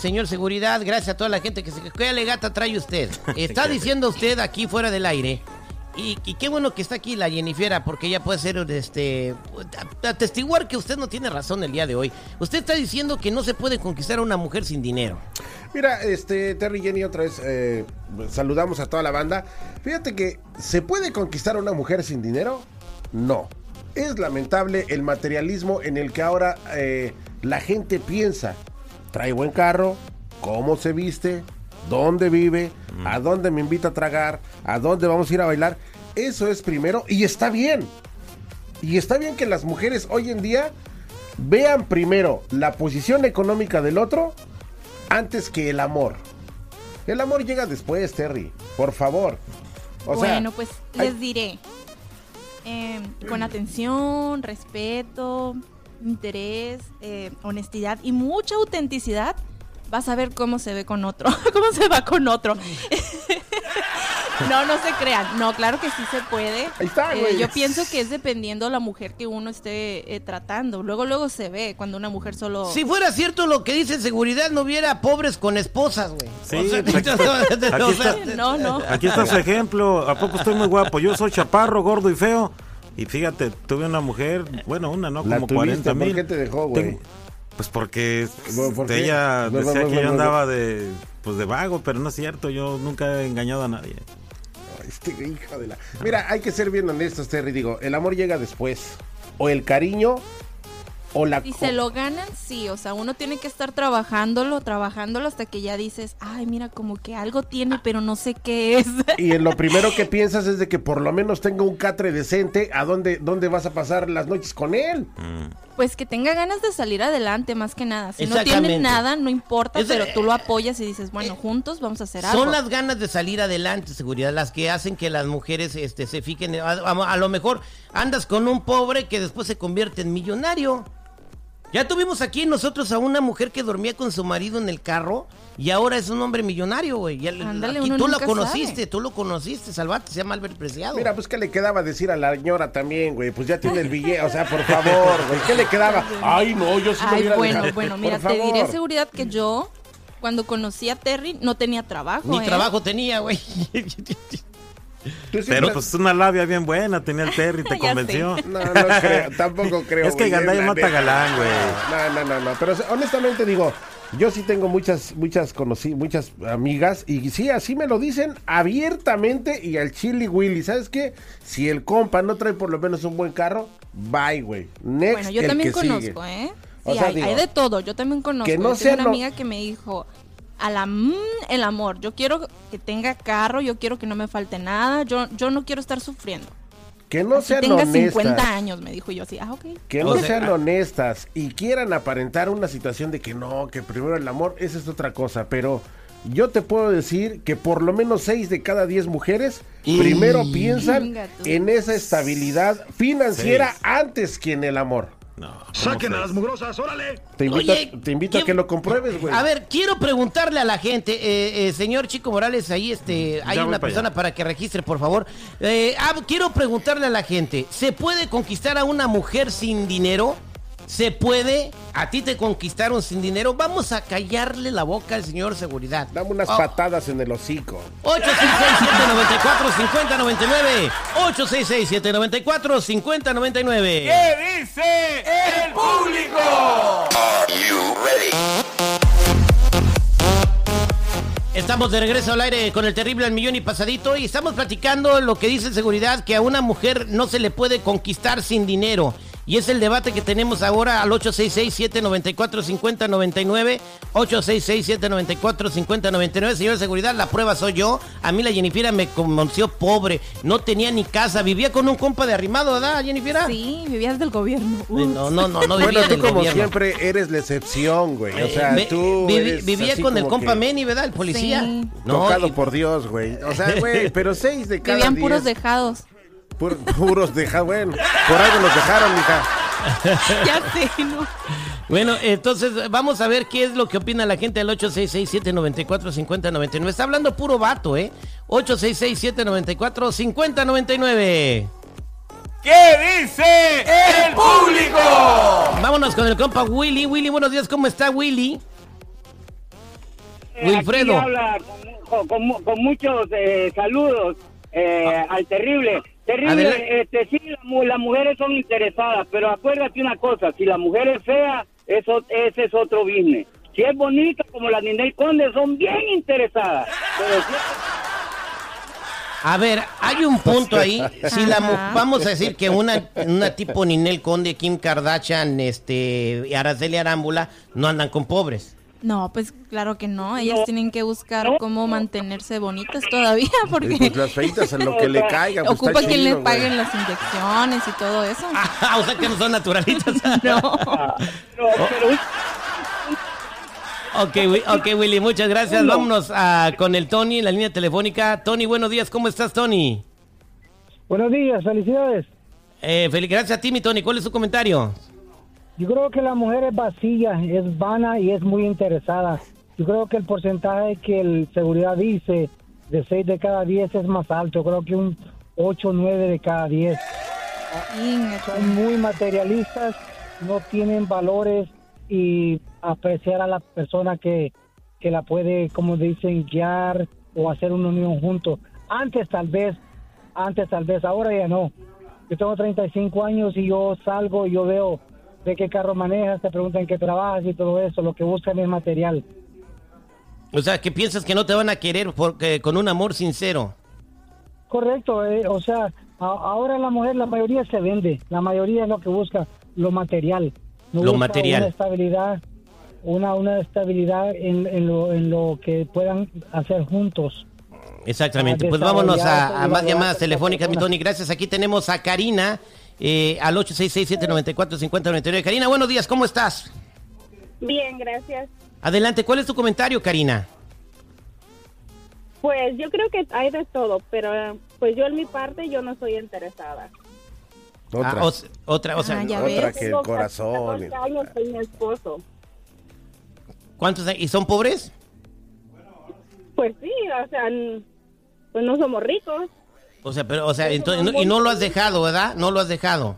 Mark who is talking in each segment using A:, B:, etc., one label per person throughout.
A: Señor Seguridad, gracias a toda la gente que se... ¿Qué alegata trae usted? Está diciendo usted aquí fuera del aire y, y, qué bueno que está aquí la Jennifer, porque ella puede ser, este, atestiguar que usted no tiene razón el día de hoy. Usted está diciendo que no se puede conquistar a una mujer sin dinero.
B: Mira, este, Terry Jenny, otra vez eh, saludamos a toda la banda. Fíjate que, ¿se puede conquistar a una mujer sin dinero? No. Es lamentable el materialismo en el que ahora eh, la gente piensa. Trae buen carro, cómo se viste, dónde vive, a dónde me invita a tragar, a dónde vamos a ir a bailar. Eso es primero y está bien. Y está bien que las mujeres hoy en día vean primero la posición económica del otro antes que el amor. El amor llega después, Terry. Por favor.
C: bueno, pues les diré. Eh, con atención, respeto, interés, eh, honestidad y mucha autenticidad, vas a ver cómo se ve con otro, cómo se va con otro. no, no se crean. No, claro que sí se puede.
B: Ahí está,
C: eh, yo pienso que es dependiendo la mujer que uno esté eh, tratando. Luego, luego se ve cuando una mujer solo.
A: Si fuera cierto lo que dice seguridad, no hubiera pobres con esposas, güey.
D: Sí, aquí, está, no, no. Aquí está su ejemplo. ¿A poco estoy muy guapo? Yo soy chaparro, gordo y feo. Y fíjate, tuve una mujer, bueno, una, ¿no? Como 40 mil.
B: ¿Por qué te dejó, güey?
D: Pues porque ella decía que yo andaba de, pues de vago, pero no es cierto, yo nunca he engañado a nadie.
B: Este hija de la... Mira, hay que ser bien honestos, Terry. Digo, el amor llega después. O el cariño o la...
C: Si se lo ganan, sí. O sea, uno tiene que estar trabajándolo, trabajándolo hasta que ya dices, ay, mira, como que algo tiene, pero no sé qué es.
B: Y en lo primero que piensas es de que por lo menos tenga un catre decente. ¿A dónde, dónde vas a pasar las noches con él?
C: Mm. Pues que tenga ganas de salir adelante, más que nada. Si no tiene nada, no importa, pero tú lo apoyas y dices, bueno, eh, juntos vamos a hacer algo.
A: Son las ganas de salir adelante, seguridad, las que hacen que las mujeres este, se fijen. a lo mejor andas con un pobre que después se convierte en millonario. Ya tuvimos aquí nosotros a una mujer que dormía con su marido en el carro y ahora es un hombre millonario, güey. Ándale, tú lo conociste, tú lo conociste, Salvate, se llama Albert Preciado.
B: Mira, pues qué le quedaba decir a la señora también, güey. Pues ya tiene el billete, o sea, por favor, güey. ¿Qué le quedaba? Ay, no, yo sí
C: Ay, bueno, bueno, mira, te diré seguridad que yo cuando conocí a Terry no tenía trabajo.
A: Ni
C: ¿eh?
A: trabajo tenía, güey.
D: Pero pues es una labia bien buena, tenía el Terry, te convenció.
B: No, no creo, tampoco creo.
D: Es que Gandaya mata galán, güey.
B: No, no, no, no. Pero honestamente digo, yo sí tengo muchas, muchas conocí, muchas amigas y sí, así me lo dicen abiertamente y al chili Willy. ¿Sabes qué? Si el compa no trae por lo menos un buen carro, bye, güey. Next, bueno,
C: yo también conozco, ¿eh? Sí, hay, hay, de todo. Yo también conozco. Que no sea una amiga que me dijo, a la mm, el amor. Yo quiero que tenga carro, yo quiero que no me falte nada, yo, yo no quiero estar sufriendo.
B: Que no sean
C: tenga
B: honestas.
C: 50 años, me dijo yo así. Ah, ok.
B: Que no sean ah. honestas y quieran aparentar una situación de que no, que primero el amor, esa es otra cosa, pero yo te puedo decir que por lo menos 6 de cada 10 mujeres primero piensan en esa estabilidad financiera antes que en el amor.
E: No, Saquen a las mugrosas, órale.
B: Te invito, a que lo compruebes, güey.
A: A ver, quiero preguntarle a la gente, eh, eh, señor Chico Morales, ahí este, hay una persona para que registre, por favor. Eh, ah, quiero preguntarle a la gente, ¿se puede conquistar a una mujer sin dinero? Se puede. A ti te conquistaron sin dinero. Vamos a callarle la boca al señor seguridad.
B: Dame unas oh. patadas en el hocico.
A: 866-794-5099. 866-794-5099.
E: ¿Qué dice el público?
A: Estamos de regreso al aire con el terrible al millón y pasadito y estamos platicando lo que dice seguridad que a una mujer no se le puede conquistar sin dinero. Y es el debate que tenemos ahora al 866-794-5099. 866-794-5099. Señor de seguridad, la prueba soy yo. A mí la Jennifer me convenció pobre. No tenía ni casa. Vivía con un compa de arrimado, ¿verdad, Jennifer?
C: Sí, vivías del gobierno.
A: No, no, no, no
B: vivía Bueno, tú como siempre eres la excepción, güey. O sea, tú
A: Vivía con el compa Meni, ¿verdad? El policía.
B: No, Tocado por Dios, güey. O sea, güey, pero seis de cada
C: Vivían puros dejados
B: puros dejados, bueno, por algo los dejaron, hija.
C: ya sé, ¿no?
A: Bueno, entonces vamos a ver qué es lo que opina la gente del 866-794-5099. Está hablando puro vato, ¿eh? 866-794-5099.
E: ¿Qué dice el público?
A: Vámonos con el compa Willy. Willy, buenos días, ¿cómo está Willy? Wilfredo.
F: habla con, muchos eh, saludos eh, al terrible. Terrible, este, sí, las mujeres son interesadas, pero acuérdate una cosa, si la mujer es fea, eso, ese es otro business. Si es bonita como la Ninel Conde, son bien interesadas.
A: A ver, hay un punto ahí. Si la vamos a decir que una, una tipo Ninel Conde, Kim Kardashian, este, y Araceli Arámbula no andan con pobres.
C: No, pues claro que no. Ellas tienen que buscar cómo mantenerse bonitas todavía porque
B: pues las feitas en lo que le caiga.
C: Pues ocupa quien le paguen las inyecciones y todo eso.
A: Ah, o sea que no son naturalitas. no. Ok, ok, Willy, muchas gracias. Vámonos a, con el Tony en la línea telefónica. Tony, buenos días. ¿Cómo estás, Tony?
G: Buenos días, felicidades.
A: Eh, gracias a ti, mi Tony. ¿Cuál es su comentario?
G: Yo creo que la mujer es vacía, es vana y es muy interesada. Yo creo que el porcentaje que el seguridad dice de 6 de cada 10 es más alto. Creo que un 8 o 9 de cada 10. Son muy materialistas, no tienen valores y apreciar a la persona que, que la puede, como dicen, guiar o hacer una unión juntos. Antes tal vez, antes tal vez, ahora ya no. Yo tengo 35 años y yo salgo y yo veo de qué carro manejas, te preguntan qué trabajas y todo eso, lo que buscan es material.
A: O sea, ¿qué piensas que no te van a querer porque con un amor sincero?
G: Correcto, eh, o sea, ahora la mujer, la mayoría se vende, la mayoría es lo que busca, lo material.
A: lo material.
G: Una estabilidad, una, una estabilidad en, lo, en lo que puedan hacer juntos.
A: Exactamente, pues vámonos a, a más llamadas telefónicas, mi Tony. Gracias, aquí tenemos a Karina eh, al 866-794-5099. Karina, buenos días, ¿cómo estás?
H: Bien, gracias.
A: Adelante, ¿cuál es tu comentario, Karina?
H: Pues yo creo que hay de todo, pero pues yo en mi parte yo no soy interesada.
B: Otra,
A: ah, otra, o sea,
B: ah, otra que el corazón.
H: años soy mi esposo.
A: ¿Cuántos ¿Y son pobres?
H: Pues sí, o sea, pues no somos ricos.
A: O sea, pero, o sea, entonces, y no lo has dejado, ¿verdad? No lo has dejado.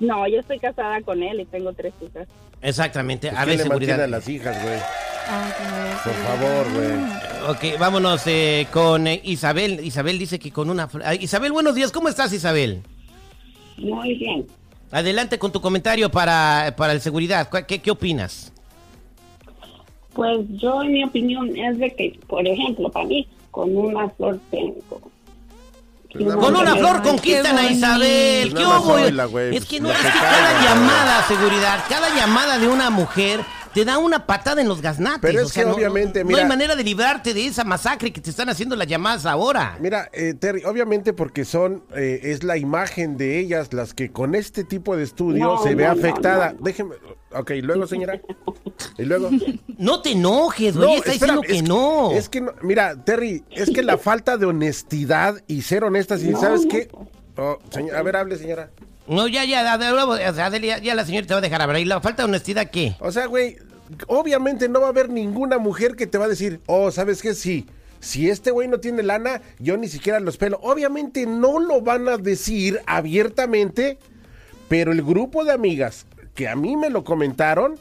H: No, yo estoy casada con él y tengo tres hijas.
A: Exactamente, a ver, seguridad.
B: a las hijas, güey. Por favor,
A: güey. Ok, vámonos eh, con eh, Isabel. Isabel dice que con una... Isabel, buenos días. ¿Cómo estás, Isabel?
I: Muy bien.
A: Adelante con tu comentario para, para el seguridad. ¿Qué, ¿Qué opinas?
I: Pues yo, en mi opinión, es de que, por ejemplo, para mí, con una flor tengo
A: con una flor conquistan a Isabel. ¿Qué hubo? es que no, es que cada llamada, seguridad, cada llamada de una mujer te da una patada en los gaznates.
B: Pero es que obviamente,
A: no, hay manera de librarte de esa masacre que te están haciendo las llamadas ahora.
B: Mira, eh, Terry, obviamente porque son, eh, es la imagen de ellas las que con este tipo de estudio se ve afectada. Déjeme, ok, luego señora. Y luego.
A: No te enojes, güey, está diciendo que, no.
B: Es que, mira, Terry, es que la falta de honestidad y ser honestas, y ¿sabes qué? Oh, a ver, hable, señora.
A: No, ya, ya, ya, ya, la señora te va a dejar hablar. ¿Y la falta de honestidad qué?
B: O sea, güey, obviamente no va a haber ninguna mujer que te va a decir, oh, ¿sabes qué? Sí. Si este güey no tiene lana, yo ni siquiera los pelo. Obviamente no lo van a decir abiertamente, pero el grupo de amigas que a mí me lo comentaron,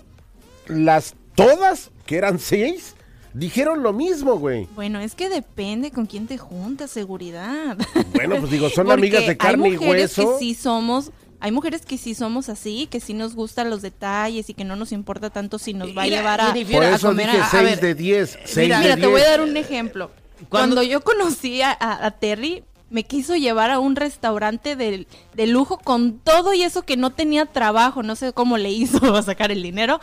B: las todas, que eran seis, dijeron lo mismo, güey.
C: Bueno, es que depende con quién te juntas, seguridad.
B: Bueno, pues digo, son amigas de carne y hueso.
C: Que sí somos hay mujeres que sí somos así, que sí nos gustan los detalles y que no nos importa tanto si nos va a llevar a,
B: Por eso
C: comer
B: dije 6 de 10.
C: Mira, mira te voy a dar un ejemplo. Cuando yo conocí a, Terry, me quiso llevar a un restaurante de, de, lujo con todo y eso que no tenía trabajo. No sé cómo le hizo a sacar el dinero.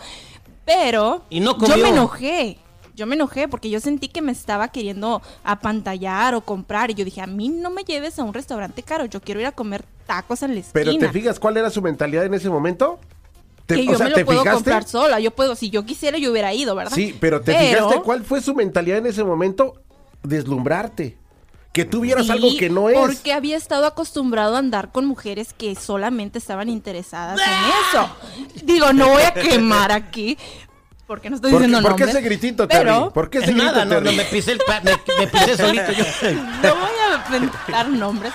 C: Pero
A: ¿Y no
C: yo me enojé yo me enojé porque yo sentí que me estaba queriendo apantallar o comprar. Y yo dije, a mí no me lleves a un restaurante caro, yo quiero ir a comer tacos en la esquina.
B: Pero ¿te fijas cuál era su mentalidad en ese momento?
C: que yo me lo puedo comprar sola, yo puedo, si yo quisiera yo hubiera ido, ¿verdad?
B: Sí, pero ¿te fijaste cuál fue su mentalidad en ese momento? Deslumbrarte. Que tú vieras algo que no es.
C: Porque había estado acostumbrado a andar con mujeres que solamente estaban interesadas en eso. Digo, no voy a quemar aquí, porque no estoy diciendo
B: ¿Por qué ese gritito, Terry? Pero, ¿Por qué ese grito,
A: nada, no, no, me pisé, el me, pisé solito yo.
C: No voy a inventar nombres,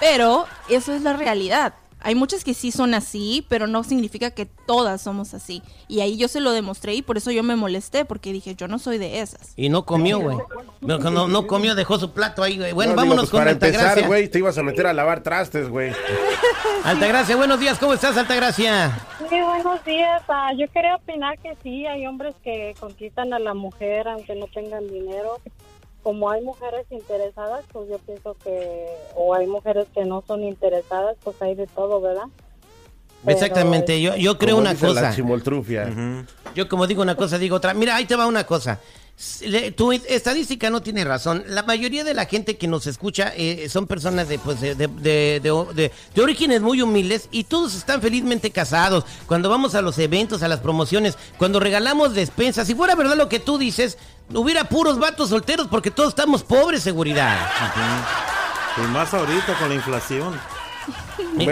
C: pero eso es la realidad. Hay muchas que sí son así, pero no significa que todas somos así. Y ahí yo se lo demostré y por eso yo me molesté, porque dije, yo no soy de esas.
A: Y no comió, güey. No, no, comió, dejó su plato ahí, güey. Bueno, vámonos pues con para empezar,
B: güey, te ibas a meter a lavar trastes, güey.
A: Altagracia, buenos días, ¿cómo estás, Altagracia?
J: Sí, buenos días. Ah, yo quería opinar que sí, hay hombres que conquistan a la mujer aunque no tengan dinero como hay mujeres interesadas, pues yo pienso que, o hay mujeres que no son interesadas, pues hay de todo, ¿verdad?
A: Exactamente, yo, yo creo una cosa.
B: La
A: Yo como digo una cosa, digo otra. Mira, ahí te va una cosa. Tu estadística no tiene razón. La mayoría de la gente que nos escucha eh, son personas de, pues, de, de, de, de, orígenes muy humildes y todos están felizmente casados. Cuando vamos a los eventos, a las promociones, cuando regalamos despensas, si fuera verdad lo que tú dices, hubiera puros vatos solteros porque todos estamos pobres, seguridad.
D: Y más ahorita con la inflación.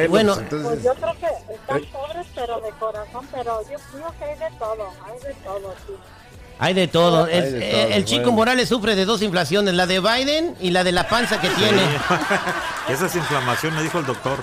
J: Bueno, pues, pues yo creo que están pobres, pero de corazón, pero yo creo que hay de todo, hay de todo, sí.
A: Hay de todo. Eh, el, chico Morales sufre de dos inflaciones, la de Biden y la de la panza que tiene.
D: Esa es inflamación, me dijo el doctor.